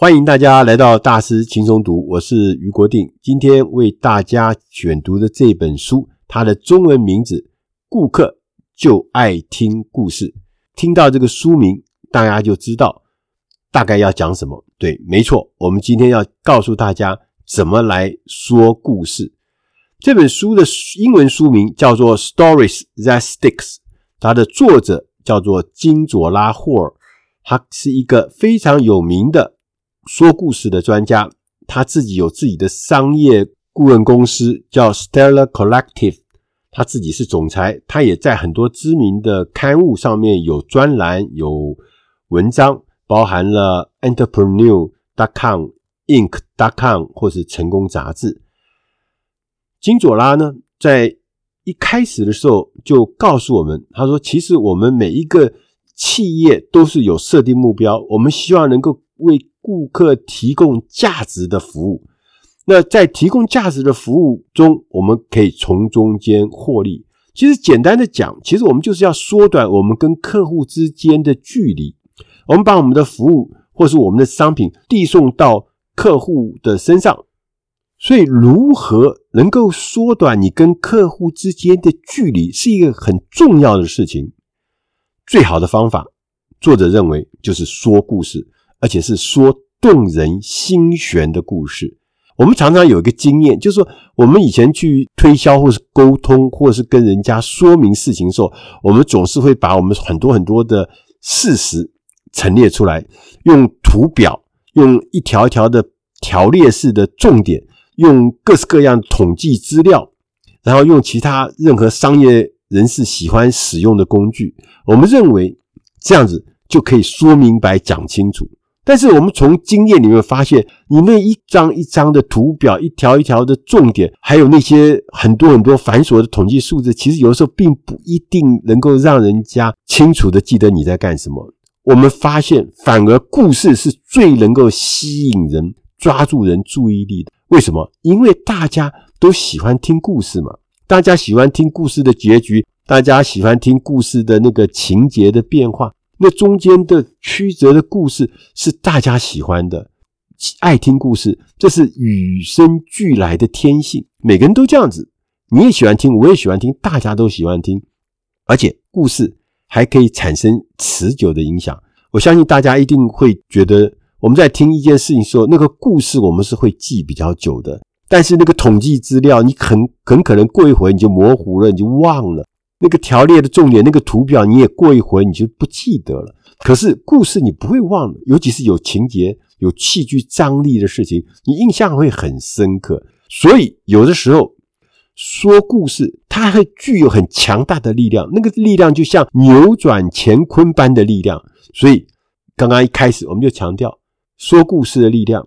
欢迎大家来到大师轻松读，我是余国定。今天为大家选读的这本书，它的中文名字《顾客就爱听故事》。听到这个书名，大家就知道大概要讲什么。对，没错，我们今天要告诉大家怎么来说故事。这本书的英文书名叫做《Stories That Sticks》，它的作者叫做金佐拉·霍尔，他是一个非常有名的。说故事的专家，他自己有自己的商业顾问公司，叫 Stellar Collective。他自己是总裁，他也在很多知名的刊物上面有专栏、有文章，包含了 Entrepreneur.com、Inc.com 或是成功杂志。金佐拉呢，在一开始的时候就告诉我们，他说：“其实我们每一个企业都是有设定目标，我们希望能够为。”顾客提供价值的服务，那在提供价值的服务中，我们可以从中间获利。其实简单的讲，其实我们就是要缩短我们跟客户之间的距离。我们把我们的服务或是我们的商品递送到客户的身上，所以如何能够缩短你跟客户之间的距离，是一个很重要的事情。最好的方法，作者认为就是说故事。而且是说动人心弦的故事。我们常常有一个经验，就是说，我们以前去推销，或是沟通，或是跟人家说明事情的时候，我们总是会把我们很多很多的事实陈列出来，用图表，用一条一条的条列式的重点，用各式各样统计资料，然后用其他任何商业人士喜欢使用的工具。我们认为这样子就可以说明白、讲清楚。但是我们从经验里面发现，你那一张一张的图表，一条一条的重点，还有那些很多很多繁琐的统计数字，其实有的时候并不一定能够让人家清楚的记得你在干什么。我们发现，反而故事是最能够吸引人、抓住人注意力的。为什么？因为大家都喜欢听故事嘛，大家喜欢听故事的结局，大家喜欢听故事的那个情节的变化。那中间的曲折的故事是大家喜欢的，爱听故事，这是与生俱来的天性，每个人都这样子。你也喜欢听，我也喜欢听，大家都喜欢听，而且故事还可以产生持久的影响。我相信大家一定会觉得，我们在听一件事情时候，那个故事我们是会记比较久的，但是那个统计资料，你很很可能过一会你就模糊了，你就忘了。那个条列的重点，那个图表你也过一回你就不记得了。可是故事你不会忘了，尤其是有情节、有戏剧张力的事情，你印象会很深刻。所以有的时候说故事，它还具有很强大的力量，那个力量就像扭转乾坤般的力量。所以刚刚一开始我们就强调说故事的力量、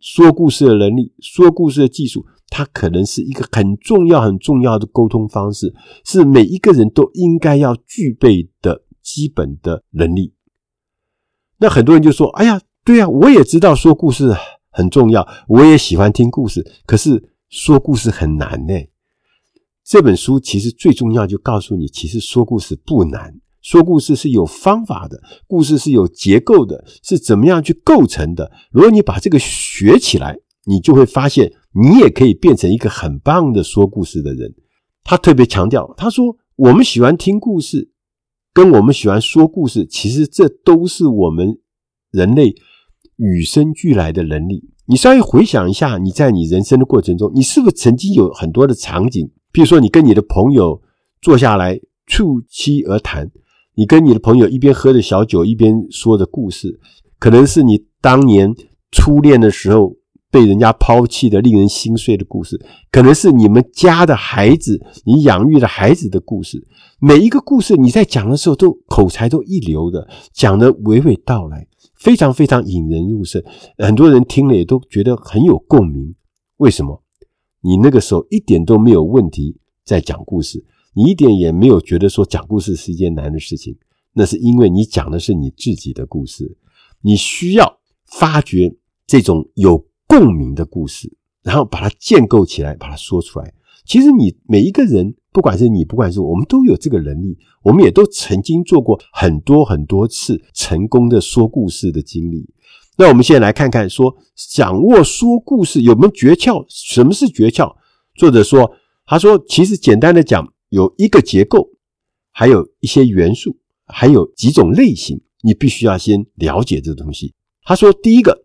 说故事的能力、说故事的技术。它可能是一个很重要、很重要的沟通方式，是每一个人都应该要具备的基本的能力。那很多人就说：“哎呀，对呀，我也知道说故事很重要，我也喜欢听故事，可是说故事很难呢。”这本书其实最重要，就告诉你，其实说故事不难，说故事是有方法的，故事是有结构的，是怎么样去构成的。如果你把这个学起来，你就会发现。你也可以变成一个很棒的说故事的人。他特别强调，他说：“我们喜欢听故事，跟我们喜欢说故事，其实这都是我们人类与生俱来的能力。你稍微回想一下，你在你人生的过程中，你是不是曾经有很多的场景？譬如说，你跟你的朋友坐下来促膝而谈，你跟你的朋友一边喝着小酒，一边说着故事，可能是你当年初恋的时候。”被人家抛弃的令人心碎的故事，可能是你们家的孩子，你养育的孩子的故事。每一个故事你在讲的时候，都口才都一流的，讲得娓娓道来，非常非常引人入胜。很多人听了也都觉得很有共鸣。为什么？你那个时候一点都没有问题在讲故事，你一点也没有觉得说讲故事是一件难的事情。那是因为你讲的是你自己的故事，你需要发掘这种有。共鸣的故事，然后把它建构起来，把它说出来。其实你每一个人，不管是你，不管是我，们都有这个能力。我们也都曾经做过很多很多次成功的说故事的经历。那我们现在来看看，说掌握说故事有没有诀窍？什么是诀窍？作者说，他说其实简单的讲，有一个结构，还有一些元素，还有几种类型，你必须要先了解这东西。他说，第一个，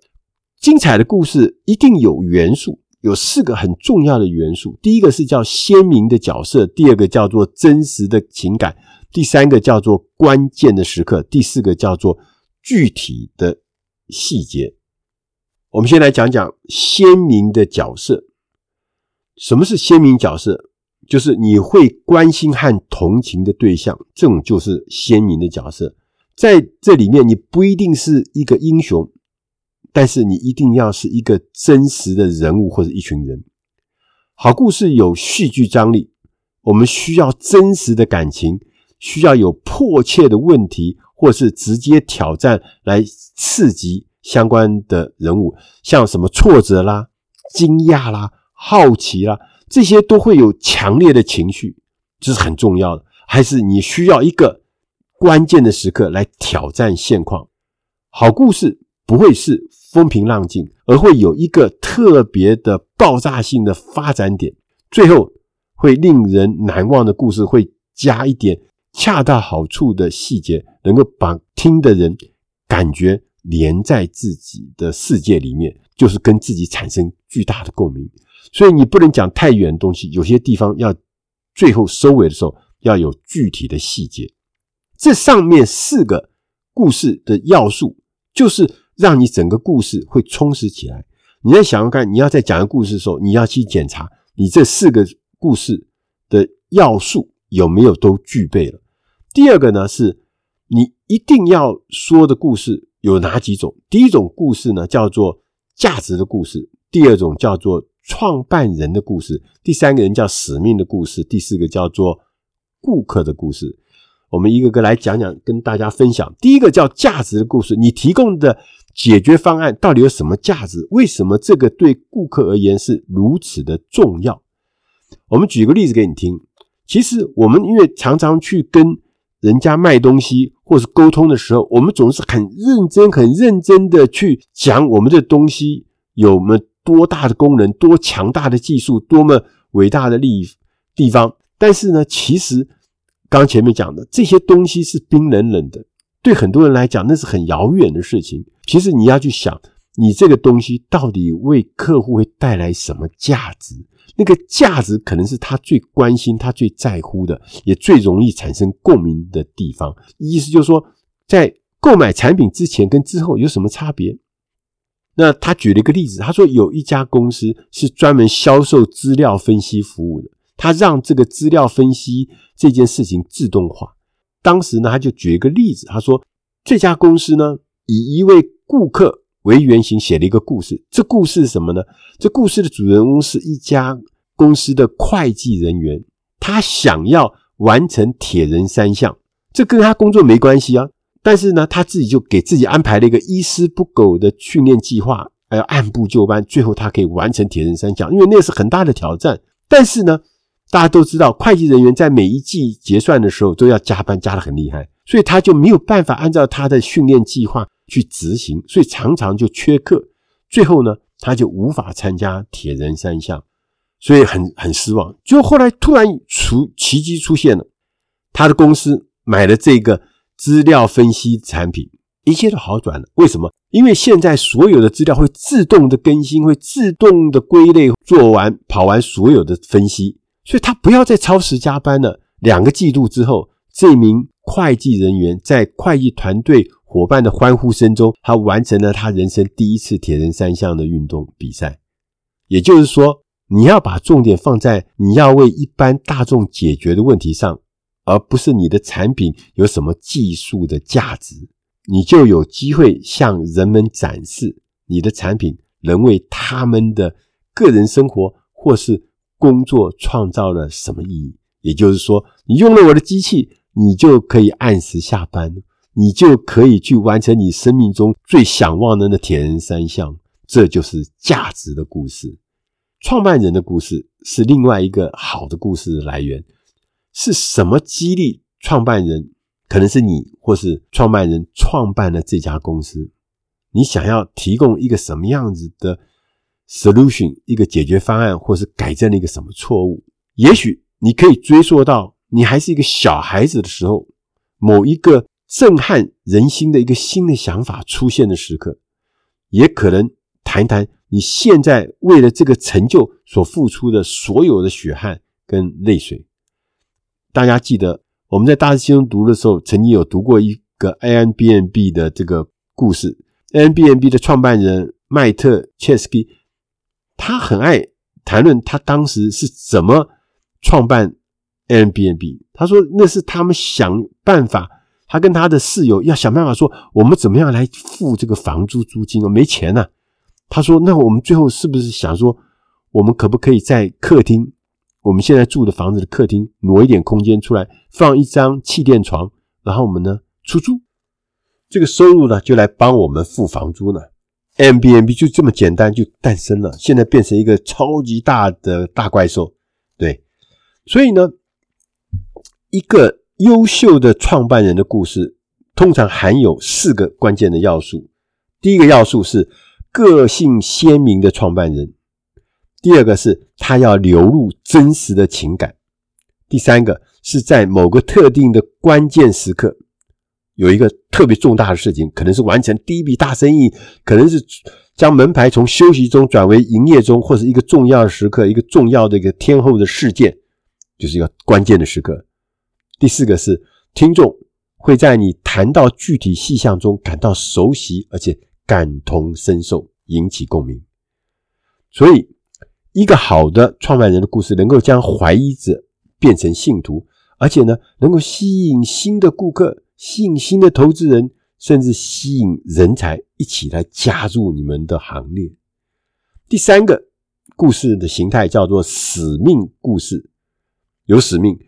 精彩的故事一定有元素，有四个很重要的元素。第一个是叫鲜明的角色，第二个叫做真实的情感，第三个叫做关键的时刻，第四个叫做具体的细节，我们先来讲讲鲜明的角色。什么是鲜明角色？就是你会关心和同情的对象，这种就是鲜明的角色。在这里面，你不一定是一个英雄，但是你一定要是一个真实的人物或者一群人。好故事有戏剧张力，我们需要真实的感情，需要有迫切的问题。或是直接挑战来刺激相关的人物，像什么挫折啦、惊讶啦、好奇啦，这些都会有强烈的情绪，这是很重要的。还是你需要一个关键的时刻来挑战现况。好故事不会是风平浪静，而会有一个特别的爆炸性的发展点，最后会令人难忘的故事会加一点。恰到好处的细节，能够把听的人感觉连在自己的世界里面，就是跟自己产生巨大的共鸣。所以你不能讲太远的东西，有些地方要最后收尾的时候要有具体的细节。这上面四个故事的要素，就是让你整个故事会充实起来。你在想想看，你要在讲一个故事的时候，你要去检查你这四个故事的要素有没有都具备了。第二个呢，是你一定要说的故事有哪几种？第一种故事呢，叫做价值的故事；第二种叫做创办人的故事；第三个人叫使命的故事；第四个叫做顾客的故事。我们一个个来讲讲，跟大家分享。第一个叫价值的故事，你提供的解决方案到底有什么价值？为什么这个对顾客而言是如此的重要？我们举个例子给你听。其实我们因为常常去跟人家卖东西或是沟通的时候，我们总是很认真、很认真的去讲我们的东西有么多大的功能、多强大的技术、多么伟大的利益地方。但是呢，其实刚前面讲的这些东西是冰冷冷的，对很多人来讲那是很遥远的事情。其实你要去想，你这个东西到底为客户会带来什么价值？那个价值可能是他最关心、他最在乎的，也最容易产生共鸣的地方。意思就是说，在购买产品之前跟之后有什么差别？那他举了一个例子，他说有一家公司是专门销售资料分析服务的，他让这个资料分析这件事情自动化。当时呢，他就举一个例子，他说这家公司呢，以一位顾客。为原型写了一个故事，这故事是什么呢？这故事的主人公是一家公司的会计人员，他想要完成铁人三项，这跟他工作没关系啊。但是呢，他自己就给自己安排了一个一丝不苟的训练计划，还要按部就班，最后他可以完成铁人三项，因为那是很大的挑战。但是呢，大家都知道，会计人员在每一季结算的时候都要加班，加得很厉害，所以他就没有办法按照他的训练计划。去执行，所以常常就缺课，最后呢，他就无法参加铁人三项，所以很很失望。就后来突然出奇迹出现了，他的公司买了这个资料分析产品，一切都好转了。为什么？因为现在所有的资料会自动的更新，会自动的归类，做完跑完所有的分析，所以他不要再超时加班了。两个季度之后，这名会计人员在会计团队。伙伴的欢呼声中，他完成了他人生第一次铁人三项的运动比赛。也就是说，你要把重点放在你要为一般大众解决的问题上，而不是你的产品有什么技术的价值，你就有机会向人们展示你的产品能为他们的个人生活或是工作创造了什么意义。也就是说，你用了我的机器，你就可以按时下班。你就可以去完成你生命中最想望的那铁人三项，这就是价值的故事。创办人的故事是另外一个好的故事来源。是什么激励创办人？可能是你，或是创办人创办了这家公司。你想要提供一个什么样子的 solution，一个解决方案，或是改正了一个什么错误？也许你可以追溯到你还是一个小孩子的时候，某一个震撼人心的一个新的想法出现的时刻，也可能谈谈你现在为了这个成就所付出的所有的血汗跟泪水。大家记得我们在大师兄读的时候，曾经有读过一个 Airbnb 的这个故事。Airbnb 的创办人麦特切斯基，他很爱谈论他当时是怎么创办 Airbnb。他说那是他们想办法，他跟他的室友要想办法说，我们怎么样来付这个房租租金啊？没钱呐。他说，那我们最后是不是想说，我们可不可以在客厅，我们现在住的房子的客厅挪一点空间出来，放一张气垫床，然后我们呢出租？这个收入呢，就来帮我们付房租呢。MBNB 就这么简单就诞生了，现在变成一个超级大的大怪兽。对，所以呢，一个优秀的创办人的故事，通常含有四个关键的要素。第一个要素是个性鲜明的创办人；第二个是他要流露真实的情感；第三个是在某个特定的关键时刻。有一个特别重大的事情，可能是完成第一笔大生意，可能是将门牌从休息中转为营业中，或是一个重要的时刻，一个重要的一个天后的事件，就是一个关键的时刻。第四个是听众会在你谈到具体细项中感到熟悉，而且感同身受，引起共鸣。所以，一个好的创办人的故事，能够将怀疑者变成信徒，而且呢，能够吸引新的顾客。吸引新的投资人，甚至吸引人才一起来加入你们的行列。第三个故事的形态叫做使命故事，有使命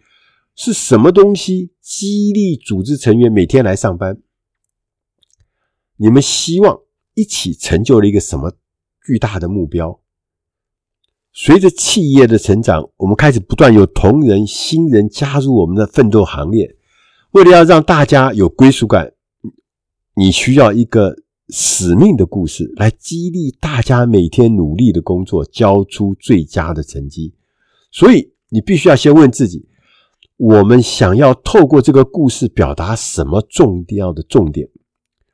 是什么东西激励组织成员每天来上班？你们希望一起成就了一个什么巨大的目标？随着企业的成长，我们开始不断有同仁、新人加入我们的奋斗行列。为了要让大家有归属感，你需要一个使命的故事来激励大家每天努力的工作，交出最佳的成绩。所以你必须要先问自己：我们想要透过这个故事表达什么重要的重点？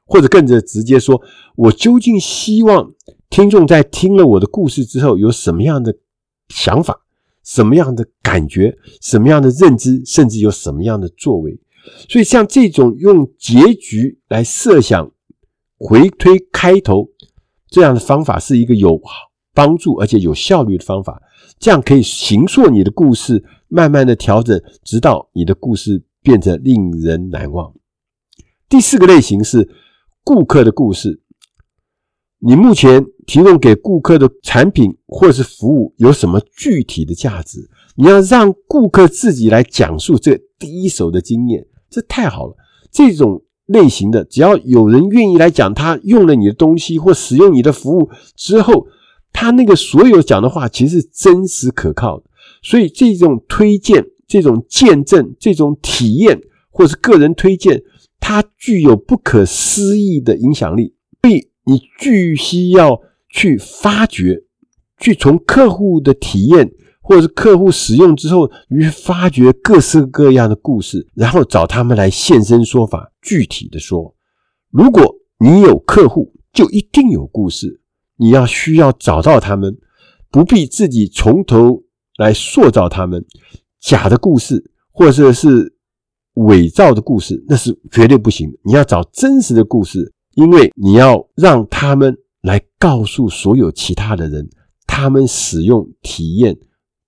或者更直直接说，我究竟希望听众在听了我的故事之后有什么样的想法、什么样的感觉、什么样的认知，甚至有什么样的作为？所以，像这种用结局来设想、回推开头这样的方法，是一个有帮助而且有效率的方法。这样可以形塑你的故事，慢慢的调整，直到你的故事变得令人难忘。第四个类型是顾客的故事。你目前提供给顾客的产品或是服务有什么具体的价值？你要让顾客自己来讲述这第一手的经验。这太好了！这种类型的，只要有人愿意来讲，他用了你的东西或使用你的服务之后，他那个所有讲的话其实是真实可靠的。所以，这种推荐、这种见证、这种体验，或是个人推荐，它具有不可思议的影响力。所以，你必须要去发掘，去从客户的体验。或者是客户使用之后，你去发掘各式各样的故事，然后找他们来现身说法。具体的说，如果你有客户，就一定有故事。你要需要找到他们，不必自己从头来塑造他们。假的故事，或者是伪造的故事，那是绝对不行。你要找真实的故事，因为你要让他们来告诉所有其他的人，他们使用体验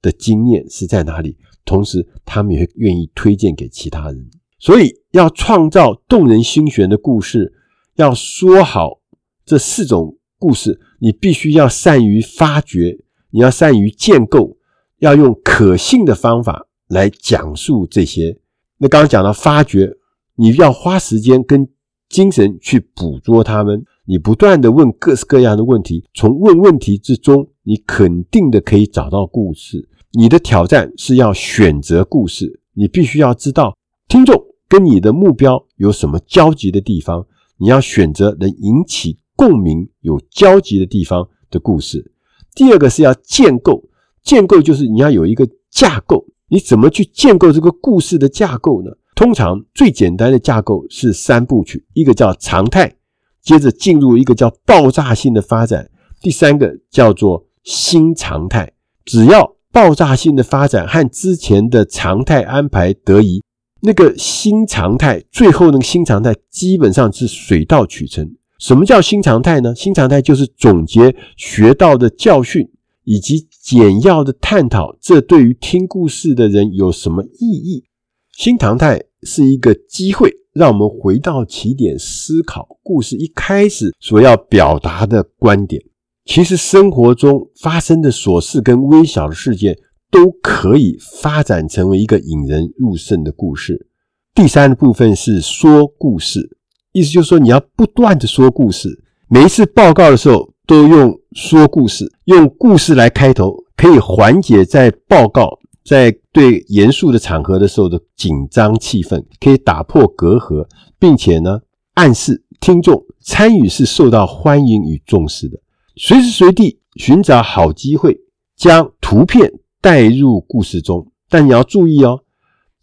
的经验是在哪里？同时，他们也会愿意推荐给其他人。所以，要创造动人心弦的故事，要说好这四种故事，你必须要善于发掘，你要善于建构，要用可信的方法来讲述这些。那刚刚讲到发掘，你要花时间跟精神去捕捉他们，你不断地问各式各样的问题，从问问题之中，你肯定的可以找到故事。你的挑战是要选择故事，你必须要知道听众跟你的目标有什么交集的地方，你要选择能引起共鸣、有交集的地方的故事。第二个是要建构，建构就是你要有一个架构，你怎么去建构这个故事的架构呢？通常最简单的架构是三部曲，一个叫常态，接着进入一个叫爆炸性的发展，第三个叫做新常态。只要爆炸性的发展和之前的常态安排得宜，那个新常态最后那个新常态基本上是水到渠成。什么叫新常态呢？新常态就是总结学到的教训，以及简要的探讨，这对于听故事的人有什么意义？新常态是一个机会，让我们回到起点思考故事一开始所要表达的观点。其实生活中发生的琐事跟微小的事件，都可以发展成为一个引人入胜的故事。第三部分是说故事。意思就是说，你要不断的说故事，每一次报告的时候都用说故事，用故事来开头，可以缓解在报告在对严肃的场合的时候的紧张气氛，可以打破隔阂，并且呢，暗示听众参与是受到欢迎与重视的。随时随地寻找好机会，将图片带入故事中，但你要注意哦，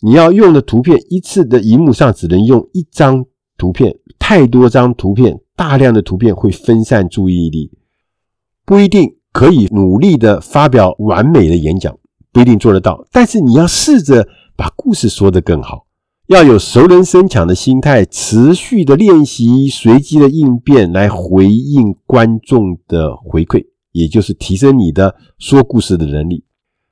你要用的图片一次的荧幕上只能用一张。图片太多张图片，大量的图片会分散注意力，不一定可以努力的发表完美的演讲，不一定做得到。但是你要试着把故事说得更好，要有熟能生巧的心态，持续的练习随机的应变来回应观众的回馈，也就是提升你的说故事的能力。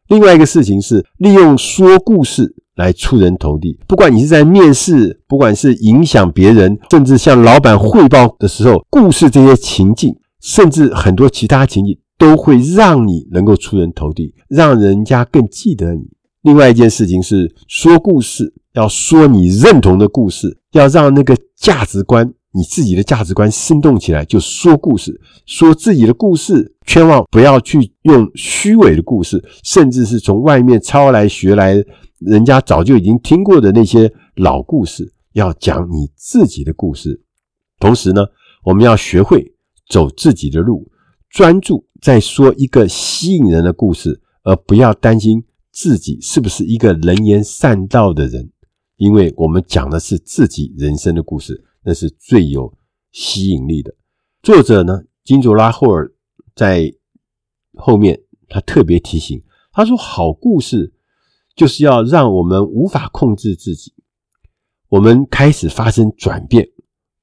另外一个事情是利用说故事。来出人头地，不管你是在面试，不管是影响别人，甚至向老板汇报的时候，故事这些情境，甚至很多其他情境，都会让你能够出人头地，让人家更记得你。另外一件事情是，说故事要说你认同的故事，要让那个价值观，你自己的价值观生动起来，就说故事，说自己的故事，千万不要去用虚伪的故事，甚至是从外面抄来学来。人家早就已经听过的那些老故事，要讲你自己的故事。同时呢，我们要学会走自己的路，专注在说一个吸引人的故事，而不要担心自己是不是一个能言善道的人。因为我们讲的是自己人生的故事，那是最有吸引力的。作者呢，金卓拉·霍尔在后面他特别提醒，他说：“好故事。”就是要让我们无法控制自己，我们开始发生转变，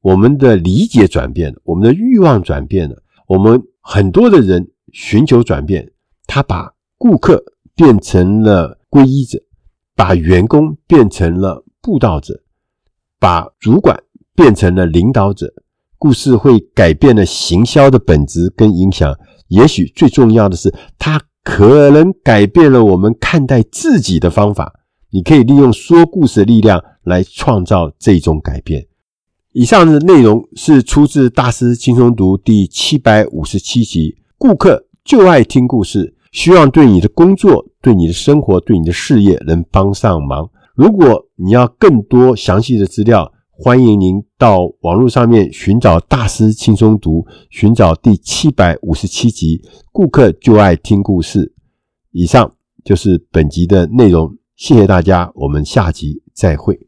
我们的理解转变了，我们的欲望转变了，我们很多的人寻求转变，他把顾客变成了皈依者，把员工变成了布道者，把主管变成了领导者，故事会改变了行销的本质跟影响，也许最重要的是它。可能改变了我们看待自己的方法。你可以利用说故事的力量来创造这种改变。以上的内容是出自《大师轻松读》第七百五十七集。顾客就爱听故事，希望对你的工作、对你的生活、对你的事业能帮上忙。如果你要更多详细的资料，欢迎您到网络上面寻找《大师轻松读》，寻找第七百五十七集。顾客就爱听故事。以上就是本集的内容，谢谢大家，我们下集再会。